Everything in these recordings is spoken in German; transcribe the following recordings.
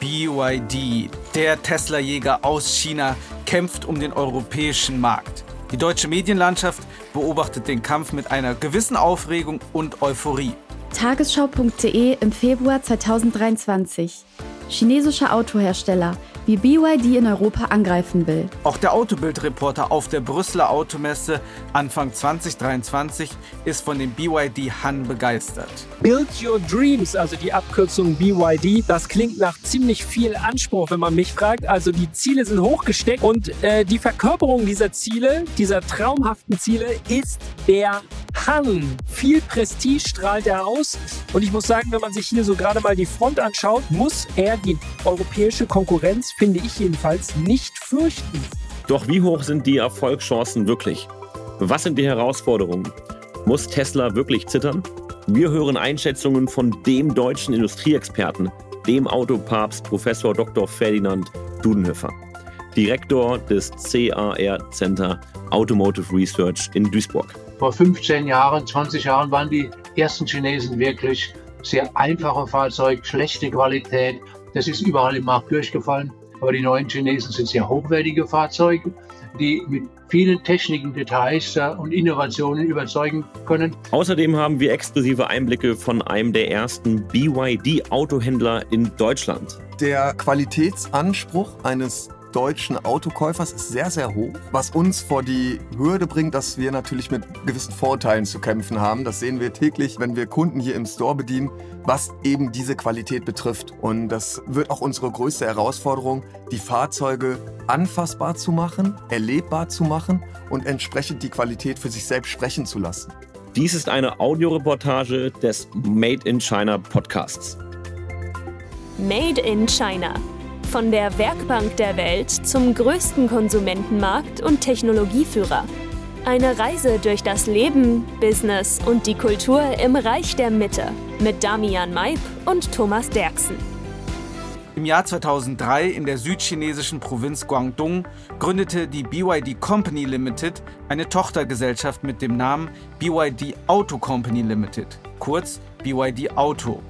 BYD, der Tesla-Jäger aus China, kämpft um den europäischen Markt. Die deutsche Medienlandschaft beobachtet den Kampf mit einer gewissen Aufregung und Euphorie. Tagesschau.de im Februar 2023. Chinesischer Autohersteller wie BYD in Europa angreifen will. Auch der Autobildreporter auf der Brüsseler Automesse Anfang 2023 ist von dem BYD Han begeistert. Build Your Dreams, also die Abkürzung BYD, das klingt nach ziemlich viel Anspruch, wenn man mich fragt. Also die Ziele sind hochgesteckt und äh, die Verkörperung dieser Ziele, dieser traumhaften Ziele, ist der Han. Viel Prestige strahlt er aus. Und ich muss sagen, wenn man sich hier so gerade mal die Front anschaut, muss er die europäische Konkurrenz finde ich jedenfalls, nicht fürchten. Doch wie hoch sind die Erfolgschancen wirklich? Was sind die Herausforderungen? Muss Tesla wirklich zittern? Wir hören Einschätzungen von dem deutschen Industrieexperten, dem Autopapst Professor Dr. Ferdinand Dudenhöfer, Direktor des CAR Center Automotive Research in Duisburg. Vor 15 Jahren, 20 Jahren waren die ersten Chinesen wirklich sehr einfache Fahrzeuge, schlechte Qualität. Das ist überall im Markt durchgefallen. Aber die neuen Chinesen sind sehr hochwertige Fahrzeuge, die mit vielen Techniken, Details äh, und Innovationen überzeugen können. Außerdem haben wir exklusive Einblicke von einem der ersten BYD-Autohändler in Deutschland. Der Qualitätsanspruch eines deutschen Autokäufers ist sehr, sehr hoch, was uns vor die Hürde bringt, dass wir natürlich mit gewissen Vorteilen zu kämpfen haben. Das sehen wir täglich, wenn wir Kunden hier im Store bedienen, was eben diese Qualität betrifft. Und das wird auch unsere größte Herausforderung, die Fahrzeuge anfassbar zu machen, erlebbar zu machen und entsprechend die Qualität für sich selbst sprechen zu lassen. Dies ist eine Audioreportage des Made in China Podcasts. Made in China von der Werkbank der Welt zum größten Konsumentenmarkt und Technologieführer. Eine Reise durch das Leben, Business und die Kultur im Reich der Mitte mit Damian Maib und Thomas Derksen. Im Jahr 2003 in der südchinesischen Provinz Guangdong gründete die BYD Company Limited eine Tochtergesellschaft mit dem Namen BYD Auto Company Limited, kurz BYD Auto.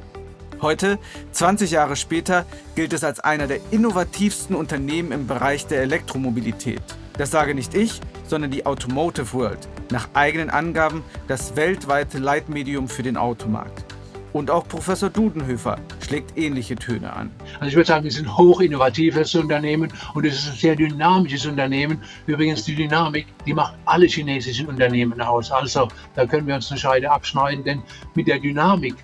Heute, 20 Jahre später, gilt es als einer der innovativsten Unternehmen im Bereich der Elektromobilität. Das sage nicht ich, sondern die Automotive World, nach eigenen Angaben das weltweite Leitmedium für den Automarkt. Und auch Professor Dudenhöfer schlägt ähnliche Töne an. Also ich würde sagen, wir sind ein hoch innovatives Unternehmen und es ist ein sehr dynamisches Unternehmen. Übrigens die Dynamik, die macht alle chinesischen Unternehmen aus. Also da können wir uns eine Scheide abschneiden, denn mit der Dynamik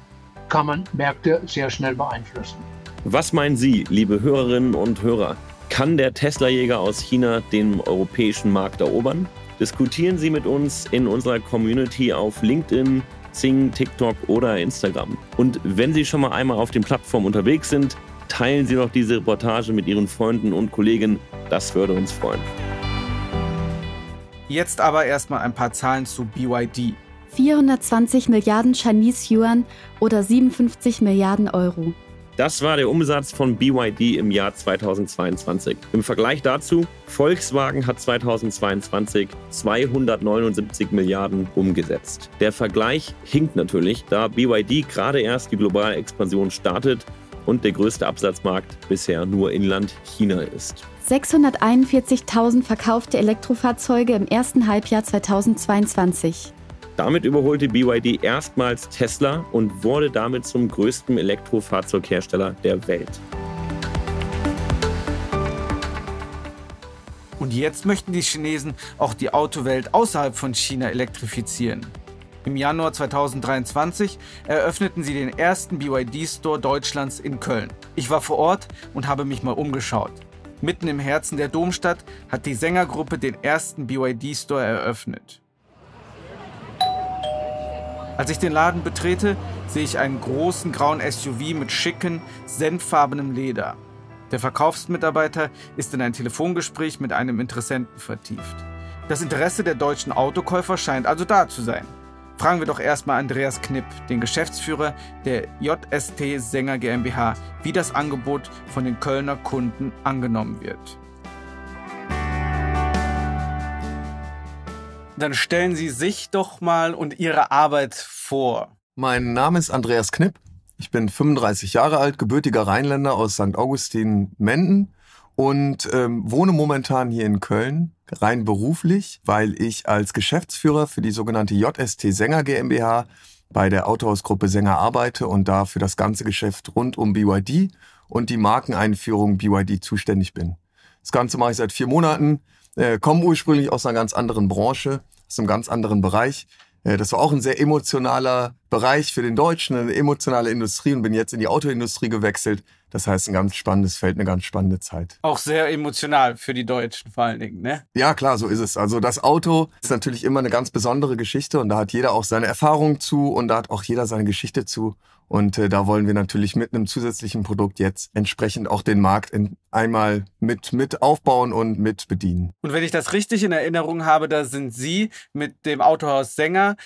kann man Märkte sehr schnell beeinflussen. Was meinen Sie, liebe Hörerinnen und Hörer? Kann der Tesla-Jäger aus China den europäischen Markt erobern? Diskutieren Sie mit uns in unserer Community auf LinkedIn, Zing, TikTok oder Instagram. Und wenn Sie schon mal einmal auf den Plattformen unterwegs sind, teilen Sie doch diese Reportage mit Ihren Freunden und Kollegen. Das würde uns freuen. Jetzt aber erstmal ein paar Zahlen zu BYD. 420 Milliarden Chinese Yuan oder 57 Milliarden Euro. Das war der Umsatz von BYD im Jahr 2022. Im Vergleich dazu, Volkswagen hat 2022 279 Milliarden umgesetzt. Der Vergleich hinkt natürlich, da BYD gerade erst die globale Expansion startet und der größte Absatzmarkt bisher nur Inland China ist. 641.000 verkaufte Elektrofahrzeuge im ersten Halbjahr 2022. Damit überholte BYD erstmals Tesla und wurde damit zum größten Elektrofahrzeughersteller der Welt. Und jetzt möchten die Chinesen auch die Autowelt außerhalb von China elektrifizieren. Im Januar 2023 eröffneten sie den ersten BYD-Store Deutschlands in Köln. Ich war vor Ort und habe mich mal umgeschaut. Mitten im Herzen der Domstadt hat die Sängergruppe den ersten BYD-Store eröffnet. Als ich den Laden betrete, sehe ich einen großen grauen SUV mit schicken, senffarbenem Leder. Der Verkaufsmitarbeiter ist in ein Telefongespräch mit einem Interessenten vertieft. Das Interesse der deutschen Autokäufer scheint also da zu sein. Fragen wir doch erstmal Andreas Knipp, den Geschäftsführer der JST Sänger GmbH, wie das Angebot von den Kölner Kunden angenommen wird. Dann stellen Sie sich doch mal und Ihre Arbeit vor. Mein Name ist Andreas Knipp. Ich bin 35 Jahre alt, gebürtiger Rheinländer aus St. Augustin-Menden und ähm, wohne momentan hier in Köln, rein beruflich, weil ich als Geschäftsführer für die sogenannte JST Sänger GmbH bei der Autohausgruppe Sänger arbeite und da für das ganze Geschäft rund um BYD und die Markeneinführung BYD zuständig bin. Das Ganze mache ich seit vier Monaten, äh, komme ursprünglich aus einer ganz anderen Branche, aus einem ganz anderen Bereich. Äh, das war auch ein sehr emotionaler Bereich für den Deutschen, eine emotionale Industrie und bin jetzt in die Autoindustrie gewechselt. Das heißt, ein ganz spannendes Feld, eine ganz spannende Zeit. Auch sehr emotional für die Deutschen vor allen Dingen, ne? Ja, klar, so ist es. Also das Auto ist natürlich immer eine ganz besondere Geschichte und da hat jeder auch seine Erfahrung zu und da hat auch jeder seine Geschichte zu. Und äh, da wollen wir natürlich mit einem zusätzlichen Produkt jetzt entsprechend auch den Markt in, einmal mit, mit aufbauen und mit bedienen. Und wenn ich das richtig in Erinnerung habe, da sind Sie mit dem Autohaus Sänger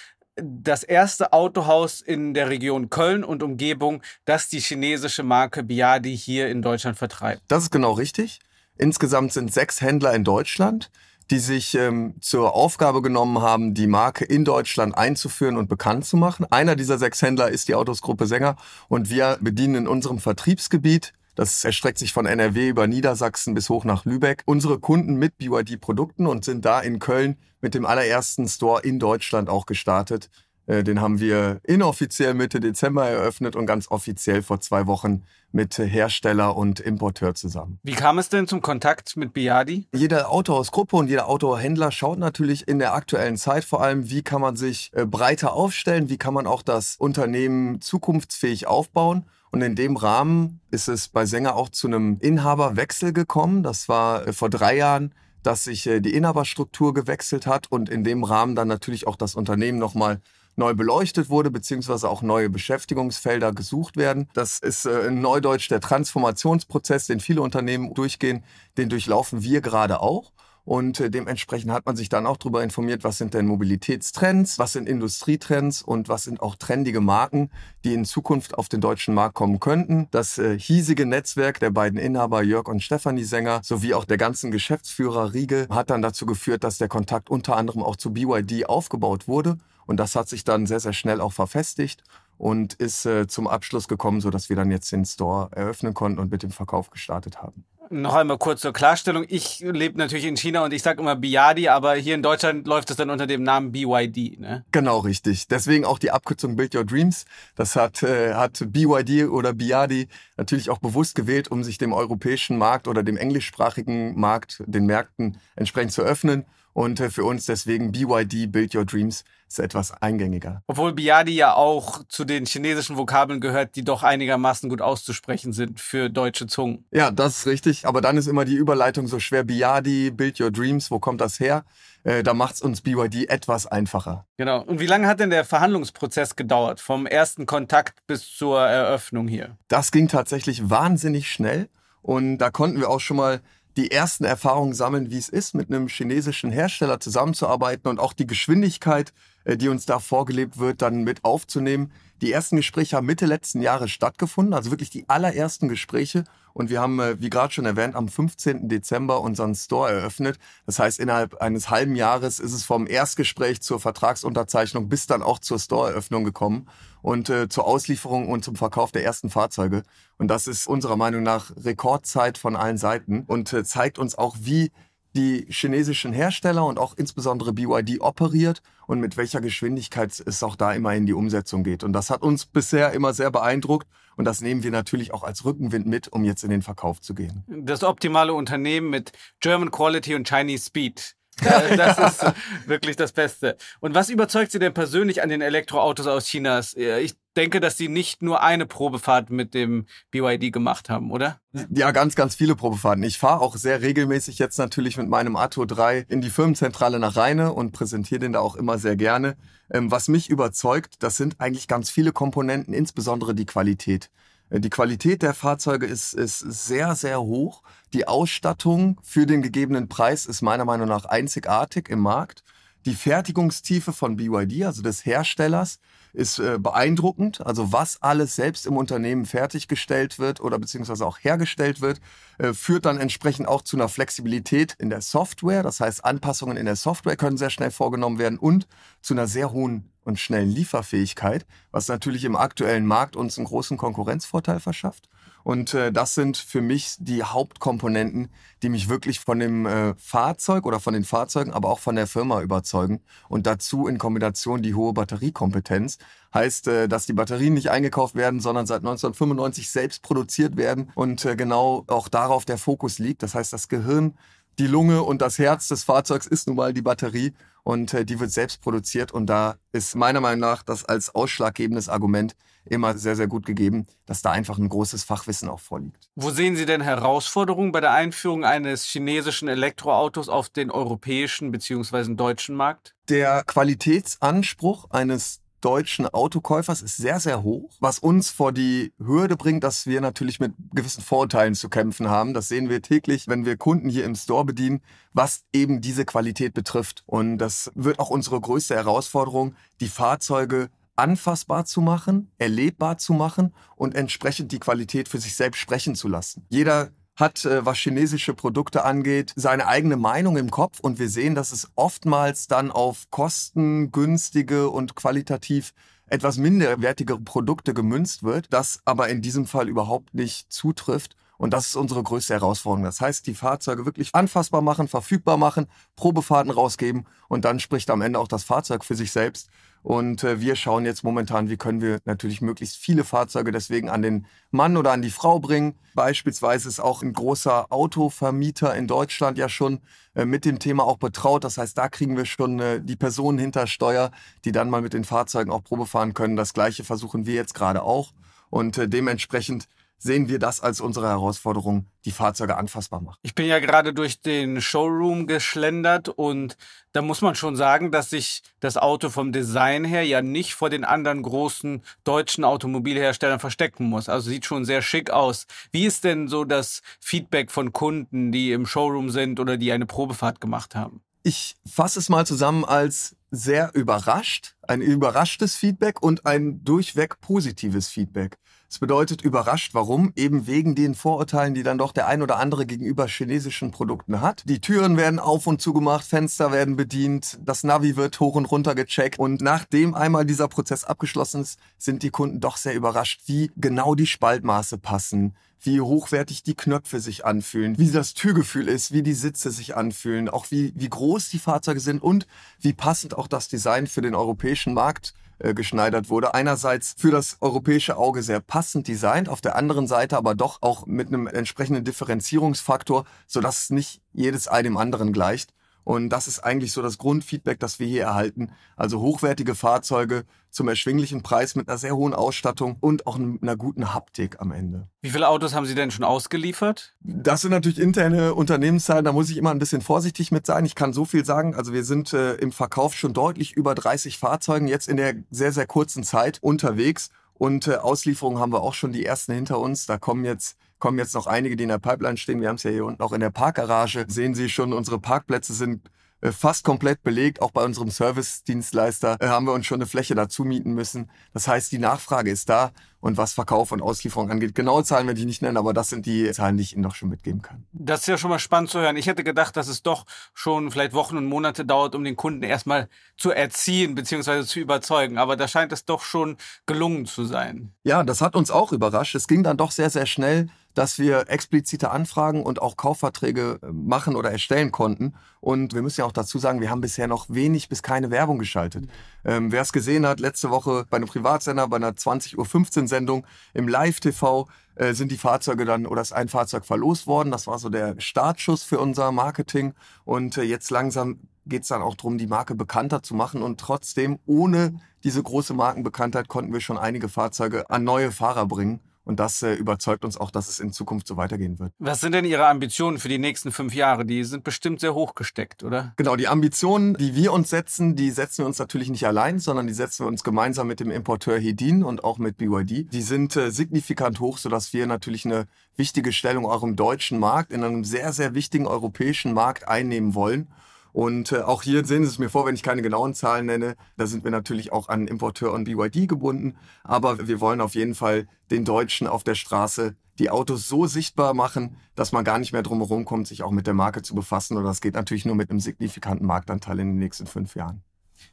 das erste Autohaus in der Region Köln und Umgebung, das die chinesische Marke Biadi hier in Deutschland vertreibt. Das ist genau richtig. Insgesamt sind sechs Händler in Deutschland, die sich ähm, zur Aufgabe genommen haben, die Marke in Deutschland einzuführen und bekannt zu machen. Einer dieser sechs Händler ist die Autosgruppe Sänger und wir bedienen in unserem Vertriebsgebiet das erstreckt sich von NRW über Niedersachsen bis hoch nach Lübeck. Unsere Kunden mit BYD-Produkten und sind da in Köln mit dem allerersten Store in Deutschland auch gestartet. Äh, den haben wir inoffiziell Mitte Dezember eröffnet und ganz offiziell vor zwei Wochen mit Hersteller und Importeur zusammen. Wie kam es denn zum Kontakt mit Biadi? Jede Autohausgruppe und jeder Autohändler schaut natürlich in der aktuellen Zeit vor allem, wie kann man sich äh, breiter aufstellen, wie kann man auch das Unternehmen zukunftsfähig aufbauen. Und in dem Rahmen ist es bei Sänger auch zu einem Inhaberwechsel gekommen. Das war äh, vor drei Jahren, dass sich äh, die Inhaberstruktur gewechselt hat und in dem Rahmen dann natürlich auch das Unternehmen nochmal neu beleuchtet wurde, beziehungsweise auch neue Beschäftigungsfelder gesucht werden. Das ist äh, in Neudeutsch der Transformationsprozess, den viele Unternehmen durchgehen. Den durchlaufen wir gerade auch. Und äh, dementsprechend hat man sich dann auch darüber informiert, was sind denn Mobilitätstrends, was sind Industrietrends und was sind auch trendige Marken, die in Zukunft auf den deutschen Markt kommen könnten. Das äh, hiesige Netzwerk der beiden Inhaber Jörg und Stefanie Sänger sowie auch der ganzen Geschäftsführer Riege hat dann dazu geführt, dass der Kontakt unter anderem auch zu BYD aufgebaut wurde. Und das hat sich dann sehr, sehr schnell auch verfestigt und ist äh, zum Abschluss gekommen, sodass wir dann jetzt den Store eröffnen konnten und mit dem Verkauf gestartet haben. Noch einmal kurz zur Klarstellung. Ich lebe natürlich in China und ich sage immer Biadi, aber hier in Deutschland läuft es dann unter dem Namen BYD. Ne? Genau, richtig. Deswegen auch die Abkürzung Build Your Dreams. Das hat, äh, hat BYD oder Biadi natürlich auch bewusst gewählt, um sich dem europäischen Markt oder dem englischsprachigen Markt, den Märkten entsprechend zu öffnen und für uns deswegen BYD, Build Your Dreams, ist etwas eingängiger. Obwohl Biadi ja auch zu den chinesischen Vokabeln gehört, die doch einigermaßen gut auszusprechen sind für deutsche Zungen. Ja, das ist richtig. Aber dann ist immer die Überleitung so schwer. Biadi, Build Your Dreams, wo kommt das her? Äh, da macht es uns BYD etwas einfacher. Genau. Und wie lange hat denn der Verhandlungsprozess gedauert? Vom ersten Kontakt bis zur Eröffnung hier? Das ging tatsächlich wahnsinnig schnell. Und da konnten wir auch schon mal die ersten Erfahrungen sammeln, wie es ist, mit einem chinesischen Hersteller zusammenzuarbeiten und auch die Geschwindigkeit, äh, die uns da vorgelebt wird, dann mit aufzunehmen. Die ersten Gespräche haben Mitte letzten Jahres stattgefunden, also wirklich die allerersten Gespräche. Und wir haben, äh, wie gerade schon erwähnt, am 15. Dezember unseren Store eröffnet. Das heißt, innerhalb eines halben Jahres ist es vom Erstgespräch zur Vertragsunterzeichnung bis dann auch zur Storeeröffnung gekommen und äh, zur Auslieferung und zum Verkauf der ersten Fahrzeuge. Und das ist unserer Meinung nach Rekordzeit von allen Seiten und äh, zeigt uns auch, wie die chinesischen Hersteller und auch insbesondere BYD operiert und mit welcher Geschwindigkeit es auch da immer in die Umsetzung geht. Und das hat uns bisher immer sehr beeindruckt und das nehmen wir natürlich auch als Rückenwind mit, um jetzt in den Verkauf zu gehen. Das optimale Unternehmen mit German Quality und Chinese Speed. Das ist wirklich das Beste. Und was überzeugt Sie denn persönlich an den Elektroautos aus China? Ich denke, dass Sie nicht nur eine Probefahrt mit dem BYD gemacht haben, oder? Ja, ganz, ganz viele Probefahrten. Ich fahre auch sehr regelmäßig jetzt natürlich mit meinem Atto 3 in die Firmenzentrale nach Rheine und präsentiere den da auch immer sehr gerne. Ähm, was mich überzeugt, das sind eigentlich ganz viele Komponenten, insbesondere die Qualität. Äh, die Qualität der Fahrzeuge ist, ist sehr, sehr hoch. Die Ausstattung für den gegebenen Preis ist meiner Meinung nach einzigartig im Markt. Die Fertigungstiefe von BYD, also des Herstellers, ist äh, beeindruckend. Also was alles selbst im Unternehmen fertiggestellt wird oder beziehungsweise auch hergestellt wird, äh, führt dann entsprechend auch zu einer Flexibilität in der Software. Das heißt, Anpassungen in der Software können sehr schnell vorgenommen werden und zu einer sehr hohen und schnellen Lieferfähigkeit, was natürlich im aktuellen Markt uns einen großen Konkurrenzvorteil verschafft. Und äh, das sind für mich die Hauptkomponenten, die mich wirklich von dem äh, Fahrzeug oder von den Fahrzeugen, aber auch von der Firma überzeugen. Und dazu in Kombination die hohe Batteriekompetenz. Heißt, äh, dass die Batterien nicht eingekauft werden, sondern seit 1995 selbst produziert werden und äh, genau auch darauf der Fokus liegt. Das heißt, das Gehirn die Lunge und das Herz des Fahrzeugs ist nun mal die Batterie und äh, die wird selbst produziert und da ist meiner Meinung nach das als ausschlaggebendes Argument immer sehr, sehr gut gegeben, dass da einfach ein großes Fachwissen auch vorliegt. Wo sehen Sie denn Herausforderungen bei der Einführung eines chinesischen Elektroautos auf den europäischen bzw. deutschen Markt? Der Qualitätsanspruch eines deutschen Autokäufers ist sehr, sehr hoch, was uns vor die Hürde bringt, dass wir natürlich mit gewissen Vorurteilen zu kämpfen haben. Das sehen wir täglich, wenn wir Kunden hier im Store bedienen, was eben diese Qualität betrifft. Und das wird auch unsere größte Herausforderung, die Fahrzeuge anfassbar zu machen, erlebbar zu machen und entsprechend die Qualität für sich selbst sprechen zu lassen. Jeder hat, äh, was chinesische Produkte angeht, seine eigene Meinung im Kopf und wir sehen, dass es oftmals dann auf kostengünstige und qualitativ etwas minderwertigere Produkte gemünzt wird, das aber in diesem Fall überhaupt nicht zutrifft. Und das ist unsere größte Herausforderung. Das heißt, die Fahrzeuge wirklich anfassbar machen, verfügbar machen, Probefahrten rausgeben und dann spricht am Ende auch das Fahrzeug für sich selbst. Und äh, wir schauen jetzt momentan, wie können wir natürlich möglichst viele Fahrzeuge deswegen an den Mann oder an die Frau bringen. Beispielsweise ist auch ein großer Autovermieter in Deutschland ja schon äh, mit dem Thema auch betraut. Das heißt, da kriegen wir schon äh, die Personen hinter Steuer, die dann mal mit den Fahrzeugen auch Probe fahren können. Das gleiche versuchen wir jetzt gerade auch. Und äh, dementsprechend sehen wir das als unsere Herausforderung, die Fahrzeuge anfassbar machen. Ich bin ja gerade durch den Showroom geschlendert und da muss man schon sagen, dass sich das Auto vom Design her ja nicht vor den anderen großen deutschen Automobilherstellern verstecken muss. Also sieht schon sehr schick aus. Wie ist denn so das Feedback von Kunden, die im Showroom sind oder die eine Probefahrt gemacht haben? Ich fasse es mal zusammen als sehr überrascht, ein überraschtes Feedback und ein durchweg positives Feedback. Es bedeutet überrascht, warum? Eben wegen den Vorurteilen, die dann doch der ein oder andere gegenüber chinesischen Produkten hat. Die Türen werden auf und zugemacht, Fenster werden bedient, das Navi wird hoch und runter gecheckt und nachdem einmal dieser Prozess abgeschlossen ist, sind die Kunden doch sehr überrascht, wie genau die Spaltmaße passen, wie hochwertig die Knöpfe sich anfühlen, wie das Türgefühl ist, wie die Sitze sich anfühlen, auch wie, wie groß die Fahrzeuge sind und wie passend auch das Design für den europäischen Markt äh, geschneidert wurde. Einerseits für das europäische Auge sehr passend designt, auf der anderen Seite aber doch auch mit einem entsprechenden Differenzierungsfaktor, sodass es nicht jedes einem anderen gleicht. Und das ist eigentlich so das Grundfeedback, das wir hier erhalten. Also hochwertige Fahrzeuge zum erschwinglichen Preis mit einer sehr hohen Ausstattung und auch einer guten Haptik am Ende. Wie viele Autos haben Sie denn schon ausgeliefert? Das sind natürlich interne Unternehmenszahlen, da muss ich immer ein bisschen vorsichtig mit sein. Ich kann so viel sagen, also wir sind äh, im Verkauf schon deutlich über 30 Fahrzeugen jetzt in der sehr, sehr kurzen Zeit unterwegs. Und äh, Auslieferungen haben wir auch schon die ersten hinter uns. Da kommen jetzt kommen jetzt noch einige, die in der Pipeline stehen. Wir haben es ja hier unten auch in der Parkgarage. Sehen Sie schon, unsere Parkplätze sind äh, fast komplett belegt. Auch bei unserem Service-Dienstleister äh, haben wir uns schon eine Fläche dazu mieten müssen. Das heißt, die Nachfrage ist da. Und was Verkauf und Auslieferung angeht, genaue Zahlen werde ich nicht nennen, aber das sind die Zahlen, die ich Ihnen doch schon mitgeben kann. Das ist ja schon mal spannend zu hören. Ich hätte gedacht, dass es doch schon vielleicht Wochen und Monate dauert, um den Kunden erstmal zu erziehen bzw. zu überzeugen. Aber da scheint es doch schon gelungen zu sein. Ja, das hat uns auch überrascht. Es ging dann doch sehr, sehr schnell dass wir explizite Anfragen und auch Kaufverträge äh, machen oder erstellen konnten. Und wir müssen ja auch dazu sagen, wir haben bisher noch wenig bis keine Werbung geschaltet. Ähm, Wer es gesehen hat, letzte Woche bei einem Privatsender, bei einer 20.15 Uhr Sendung im Live-TV äh, sind die Fahrzeuge dann oder ist ein Fahrzeug verlost worden. Das war so der Startschuss für unser Marketing. Und äh, jetzt langsam geht es dann auch darum, die Marke bekannter zu machen. Und trotzdem, ohne diese große Markenbekanntheit, konnten wir schon einige Fahrzeuge an neue Fahrer bringen. Und das äh, überzeugt uns auch, dass es in Zukunft so weitergehen wird. Was sind denn Ihre Ambitionen für die nächsten fünf Jahre? Die sind bestimmt sehr hoch gesteckt, oder? Genau, die Ambitionen, die wir uns setzen, die setzen wir uns natürlich nicht allein, sondern die setzen wir uns gemeinsam mit dem Importeur Hedin und auch mit BYD. Die sind äh, signifikant hoch, sodass wir natürlich eine wichtige Stellung auch im deutschen Markt, in einem sehr, sehr wichtigen europäischen Markt einnehmen wollen. Und äh, auch hier sehen Sie es mir vor, wenn ich keine genauen Zahlen nenne. Da sind wir natürlich auch an Importeur und BYD gebunden. Aber wir wollen auf jeden Fall den Deutschen auf der Straße die Autos so sichtbar machen, dass man gar nicht mehr drumherum kommt, sich auch mit der Marke zu befassen. Und das geht natürlich nur mit einem signifikanten Marktanteil in den nächsten fünf Jahren.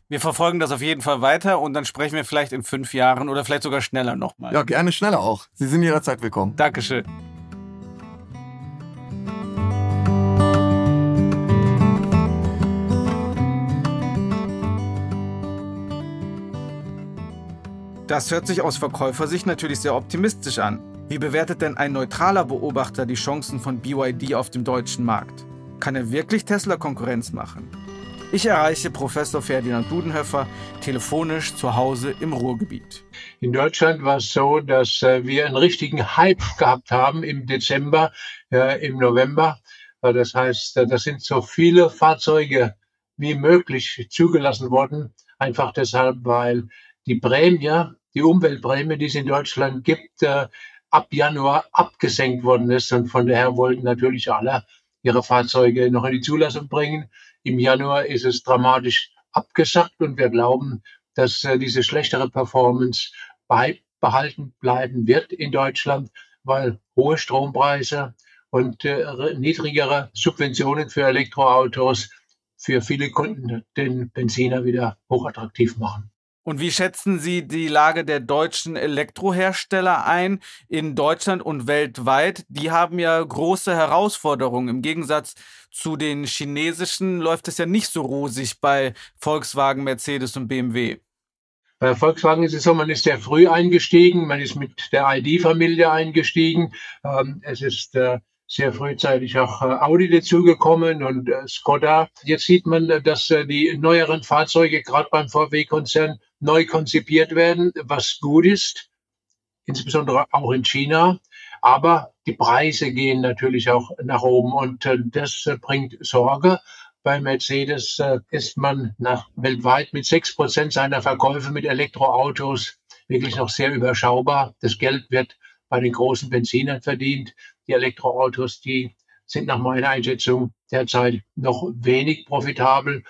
Wir verfolgen das auf jeden Fall weiter und dann sprechen wir vielleicht in fünf Jahren oder vielleicht sogar schneller nochmal. Ja, gerne schneller auch. Sie sind jederzeit willkommen. Dankeschön. Das hört sich aus Verkäufersicht natürlich sehr optimistisch an. Wie bewertet denn ein neutraler Beobachter die Chancen von BYD auf dem deutschen Markt? Kann er wirklich Tesla Konkurrenz machen? Ich erreiche Professor Ferdinand Dudenhöfer telefonisch zu Hause im Ruhrgebiet. In Deutschland war es so, dass äh, wir einen richtigen Hype gehabt haben im Dezember, äh, im November. Äh, das heißt, äh, da sind so viele Fahrzeuge wie möglich zugelassen worden, einfach deshalb, weil die Prämie, die Umweltprämie, die es in Deutschland gibt, äh, ab Januar abgesenkt worden ist. Und von daher wollten natürlich alle ihre Fahrzeuge noch in die Zulassung bringen. Im Januar ist es dramatisch abgesackt und wir glauben, dass äh, diese schlechtere Performance beibehalten bleiben wird in Deutschland, weil hohe Strompreise und äh, niedrigere Subventionen für Elektroautos für viele Kunden den Benziner wieder hochattraktiv machen. Und wie schätzen Sie die Lage der deutschen Elektrohersteller ein in Deutschland und weltweit? Die haben ja große Herausforderungen. Im Gegensatz zu den chinesischen läuft es ja nicht so rosig bei Volkswagen, Mercedes und BMW. Bei Volkswagen ist es so, man ist sehr früh eingestiegen, man ist mit der ID-Familie eingestiegen. Ähm, es ist äh, sehr frühzeitig auch äh, Audi dazugekommen und äh, Skoda. Jetzt sieht man, dass die neueren Fahrzeuge gerade beim VW-Konzern neu konzipiert werden, was gut ist, insbesondere auch in China. Aber die Preise gehen natürlich auch nach oben und äh, das äh, bringt Sorge. Bei Mercedes äh, ist man nach, weltweit mit sechs Prozent seiner Verkäufe mit Elektroautos wirklich noch sehr überschaubar. Das Geld wird bei den großen Benzinern verdient. Die Elektroautos, die sind nach meiner Einschätzung derzeit noch wenig profitabel.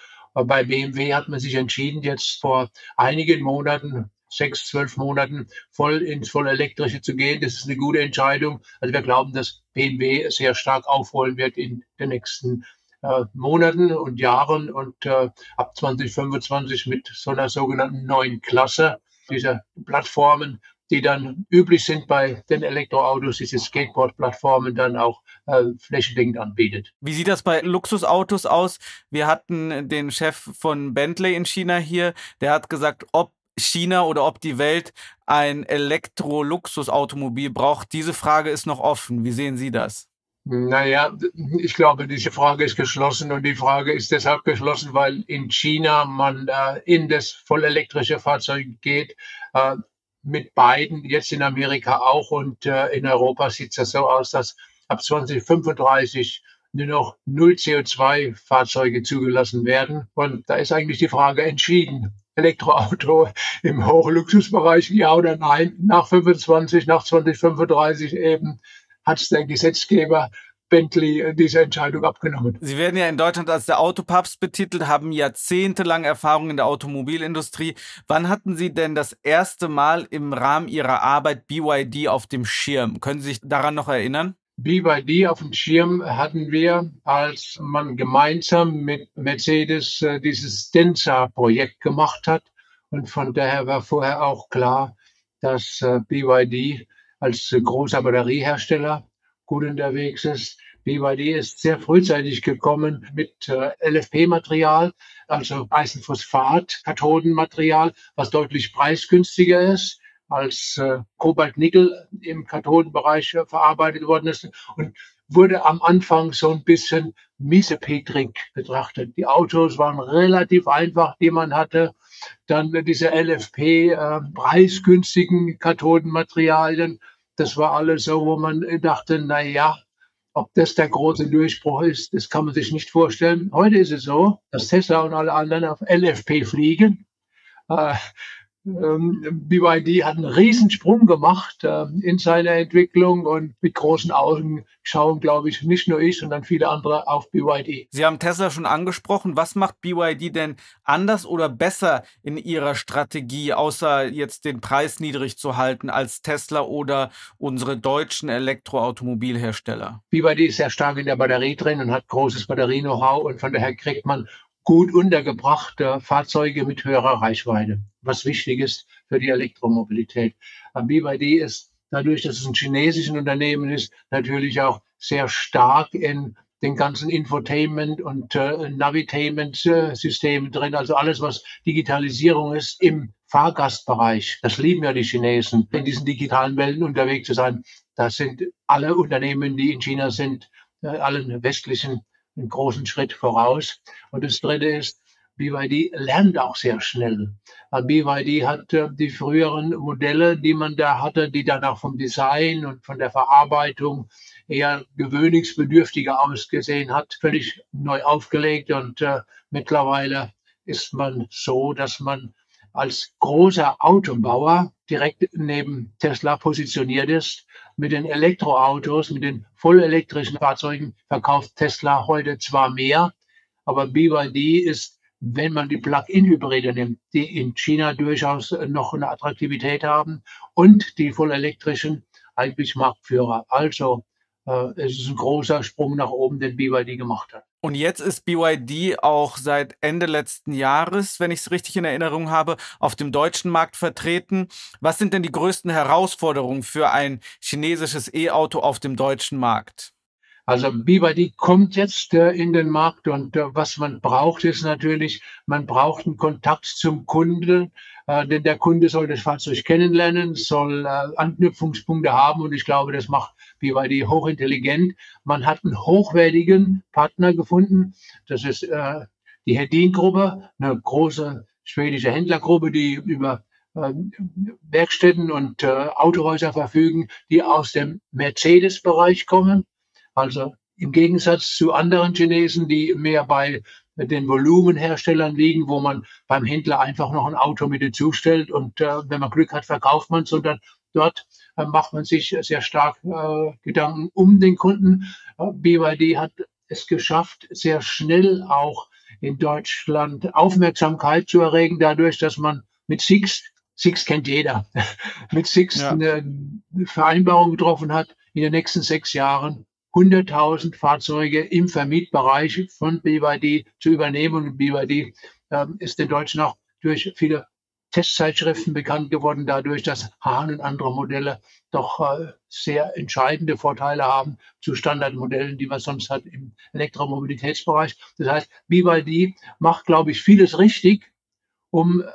Bei BMW hat man sich entschieden, jetzt vor einigen Monaten, sechs, zwölf Monaten, voll ins vollelektrische zu gehen. Das ist eine gute Entscheidung. Also wir glauben, dass BMW sehr stark aufholen wird in den nächsten äh, Monaten und Jahren und äh, ab 2025 mit so einer sogenannten neuen Klasse dieser Plattformen die dann üblich sind bei den Elektroautos, diese Skateboard-Plattformen dann auch äh, flächendeckend anbietet. Wie sieht das bei Luxusautos aus? Wir hatten den Chef von Bentley in China hier, der hat gesagt, ob China oder ob die Welt ein Elektro-Luxusautomobil braucht. Diese Frage ist noch offen. Wie sehen Sie das? Naja, ich glaube, diese Frage ist geschlossen und die Frage ist deshalb geschlossen, weil in China man äh, in das vollelektrische Fahrzeug geht. Äh, mit beiden, jetzt in Amerika auch und äh, in Europa sieht es so aus, dass ab 2035 nur noch null CO2-Fahrzeuge zugelassen werden. Und da ist eigentlich die Frage entschieden. Elektroauto im Hochluxusbereich, ja oder nein, nach 25, nach 2035 eben hat es der Gesetzgeber Bentley äh, diese Entscheidung abgenommen. Sie werden ja in Deutschland als der Autopapst betitelt, haben jahrzehntelang Erfahrung in der Automobilindustrie. Wann hatten Sie denn das erste Mal im Rahmen Ihrer Arbeit BYD auf dem Schirm? Können Sie sich daran noch erinnern? BYD auf dem Schirm hatten wir, als man gemeinsam mit Mercedes äh, dieses Denza-Projekt gemacht hat. Und von daher war vorher auch klar, dass äh, BYD als großer Batteriehersteller gut unterwegs ist. BYD ist sehr frühzeitig gekommen mit äh, LFP-Material, also Eisenphosphat-Kathodenmaterial, was deutlich preisgünstiger ist als äh, Kobalt-Nickel im Kathodenbereich äh, verarbeitet worden ist und wurde am Anfang so ein bisschen miesepetrig betrachtet. Die Autos waren relativ einfach, die man hatte. Dann diese LFP, äh, preisgünstigen Kathodenmaterialien das war alles so, wo man dachte, na ja, ob das der große Durchbruch ist, das kann man sich nicht vorstellen. Heute ist es so, dass Tesla und alle anderen auf LFP fliegen. Äh, BYD hat einen Riesensprung gemacht äh, in seiner Entwicklung und mit großen Augen schauen, glaube ich, nicht nur ich, sondern viele andere auf BYD. Sie haben Tesla schon angesprochen. Was macht BYD denn anders oder besser in ihrer Strategie, außer jetzt den Preis niedrig zu halten als Tesla oder unsere deutschen Elektroautomobilhersteller? BYD ist sehr stark in der Batterie drin und hat großes Batterie-Know-how und von daher kriegt man gut untergebrachte Fahrzeuge mit höherer Reichweite, was wichtig ist für die Elektromobilität. BYD ist dadurch, dass es ein chinesisches Unternehmen ist, natürlich auch sehr stark in den ganzen Infotainment und äh, Navitainment-Systemen drin, also alles, was Digitalisierung ist im Fahrgastbereich. Das lieben ja die Chinesen, in diesen digitalen Welten unterwegs zu sein. Das sind alle Unternehmen, die in China sind, äh, allen westlichen einen großen Schritt voraus. Und das Dritte ist, BYD lernt auch sehr schnell. BYD hat äh, die früheren Modelle, die man da hatte, die dann auch vom Design und von der Verarbeitung eher gewöhnungsbedürftiger ausgesehen hat, völlig neu aufgelegt. Und äh, mittlerweile ist man so, dass man als großer Autobauer direkt neben Tesla positioniert ist. Mit den Elektroautos, mit den vollelektrischen Fahrzeugen verkauft Tesla heute zwar mehr, aber BYD ist, wenn man die Plug-in-Hybride nimmt, die in China durchaus noch eine Attraktivität haben und die vollelektrischen eigentlich Marktführer. Also äh, es ist ein großer Sprung nach oben, den BYD gemacht hat. Und jetzt ist BYD auch seit Ende letzten Jahres, wenn ich es richtig in Erinnerung habe, auf dem deutschen Markt vertreten. Was sind denn die größten Herausforderungen für ein chinesisches E-Auto auf dem deutschen Markt? Also BYD kommt jetzt äh, in den Markt und äh, was man braucht ist natürlich, man braucht einen Kontakt zum Kunden, denn der Kunde soll das Fahrzeug kennenlernen, soll äh, Anknüpfungspunkte haben und ich glaube, das macht BYD hochintelligent. Man hat einen hochwertigen Partner gefunden, das ist äh, die Hedin-Gruppe, eine große schwedische Händlergruppe, die über äh, Werkstätten und äh, Autohäuser verfügen, die aus dem Mercedes-Bereich kommen also im Gegensatz zu anderen Chinesen, die mehr bei den Volumenherstellern liegen, wo man beim Händler einfach noch ein Auto mit dazu stellt und äh, wenn man Glück hat, verkauft man es, sondern dort äh, macht man sich sehr stark äh, Gedanken um den Kunden. Äh, BYD hat es geschafft, sehr schnell auch in Deutschland Aufmerksamkeit zu erregen, dadurch, dass man mit Six, Six kennt jeder, mit Six ja. eine Vereinbarung getroffen hat, in den nächsten sechs Jahren 100.000 Fahrzeuge im Vermietbereich von BYD zu übernehmen. Und BYD äh, ist den Deutschen auch durch viele Testzeitschriften bekannt geworden, dadurch, dass Hahn und andere Modelle doch äh, sehr entscheidende Vorteile haben zu Standardmodellen, die man sonst hat im Elektromobilitätsbereich. Das heißt, BYD macht, glaube ich, vieles richtig, um äh,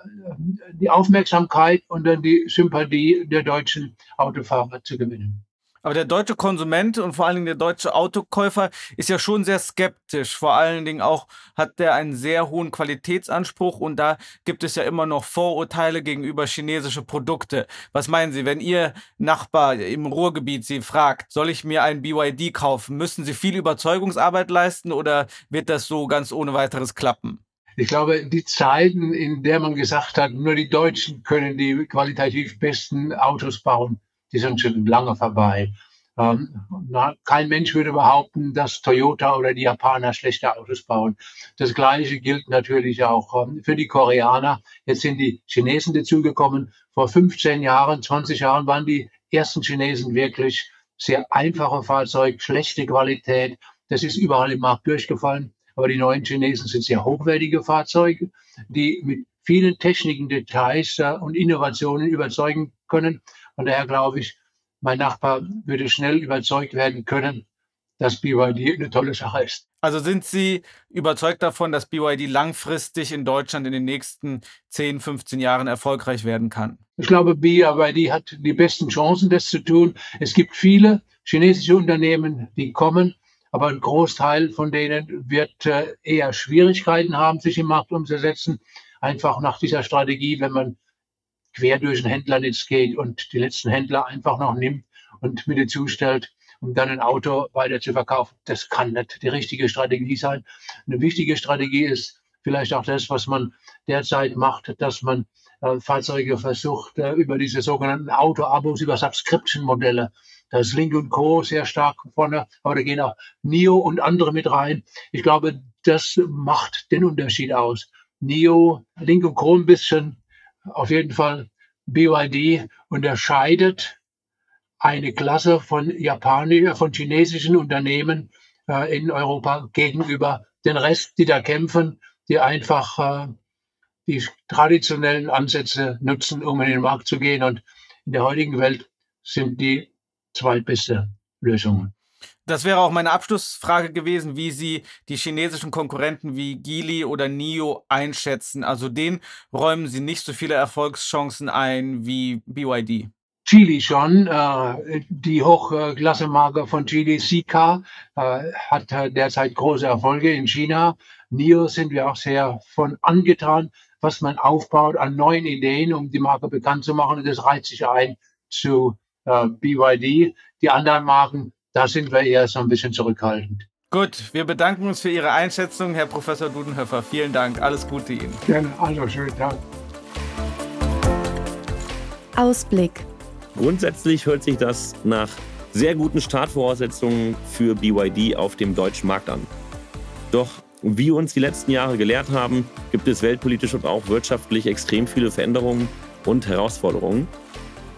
die Aufmerksamkeit und dann die Sympathie der deutschen Autofahrer zu gewinnen. Aber der deutsche Konsument und vor allen Dingen der deutsche Autokäufer ist ja schon sehr skeptisch. Vor allen Dingen auch hat der einen sehr hohen Qualitätsanspruch und da gibt es ja immer noch Vorurteile gegenüber chinesische Produkte. Was meinen Sie, wenn Ihr Nachbar im Ruhrgebiet Sie fragt, soll ich mir ein BYD kaufen? Müssen Sie viel Überzeugungsarbeit leisten oder wird das so ganz ohne weiteres klappen? Ich glaube, die Zeiten, in der man gesagt hat, nur die Deutschen können die qualitativ besten Autos bauen, die sind schon lange vorbei. Ähm, na, kein Mensch würde behaupten, dass Toyota oder die Japaner schlechte Autos bauen. Das Gleiche gilt natürlich auch ähm, für die Koreaner. Jetzt sind die Chinesen dazugekommen. Vor 15 Jahren, 20 Jahren waren die ersten Chinesen wirklich sehr einfache Fahrzeuge, schlechte Qualität. Das ist überall im Markt durchgefallen. Aber die neuen Chinesen sind sehr hochwertige Fahrzeuge, die mit vielen technischen Details äh, und Innovationen überzeugen können. Von daher glaube ich, mein Nachbar würde schnell überzeugt werden können, dass BYD eine tolle Sache ist. Also sind Sie überzeugt davon, dass BYD langfristig in Deutschland in den nächsten 10, 15 Jahren erfolgreich werden kann? Ich glaube, BYD hat die besten Chancen, das zu tun. Es gibt viele chinesische Unternehmen, die kommen, aber ein Großteil von denen wird äh, eher Schwierigkeiten haben, sich im Markt umzusetzen. Einfach nach dieser Strategie, wenn man quer durch den Händlernetz geht und die letzten Händler einfach noch nimmt und mit dazu stellt, um dann ein Auto weiter zu verkaufen. Das kann nicht die richtige Strategie sein. Eine wichtige Strategie ist vielleicht auch das, was man derzeit macht, dass man äh, Fahrzeuge versucht, äh, über diese sogenannten Auto-Abos, über Subscription-Modelle. Da ist Link und Co. sehr stark vorne, aber da gehen auch NIO und andere mit rein. Ich glaube, das macht den Unterschied aus. NIO, Link und Co. ein bisschen, auf jeden Fall BYD unterscheidet eine Klasse von japanischen, von chinesischen Unternehmen äh, in Europa gegenüber den Rest, die da kämpfen, die einfach äh, die traditionellen Ansätze nutzen, um in den Markt zu gehen. Und in der heutigen Welt sind die zweitbeste Lösungen. Das wäre auch meine Abschlussfrage gewesen, wie Sie die chinesischen Konkurrenten wie Geely oder NIO einschätzen. Also denen räumen Sie nicht so viele Erfolgschancen ein wie BYD. Chili schon. Äh, die Hochklasse-Marke von Chili, CK, äh, hat derzeit große Erfolge in China. NIO sind wir auch sehr von angetan, was man aufbaut an neuen Ideen, um die Marke bekannt zu machen. Und das reiht sich ein zu äh, BYD. Die anderen Marken, da sind wir eher so ein bisschen zurückhaltend. Gut, wir bedanken uns für Ihre Einschätzung, Herr Professor Dudenhöfer. Vielen Dank. Alles Gute Ihnen. Gerne. Also schönen Dank. Ausblick. Grundsätzlich hört sich das nach sehr guten Startvoraussetzungen für BYD auf dem deutschen Markt an. Doch wie uns die letzten Jahre gelehrt haben, gibt es weltpolitisch und auch wirtschaftlich extrem viele Veränderungen und Herausforderungen.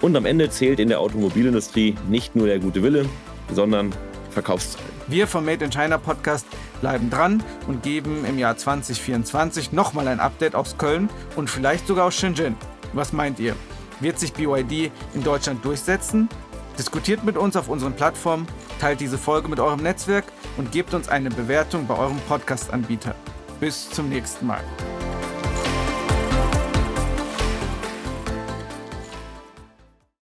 Und am Ende zählt in der Automobilindustrie nicht nur der gute Wille, sondern Verkaufszahlen. Wir vom Made in China Podcast bleiben dran und geben im Jahr 2024 nochmal ein Update aus Köln und vielleicht sogar aus Shenzhen. Was meint ihr? Wird sich BYD in Deutschland durchsetzen? Diskutiert mit uns auf unseren Plattformen, teilt diese Folge mit eurem Netzwerk und gebt uns eine Bewertung bei eurem Podcast-Anbieter. Bis zum nächsten Mal.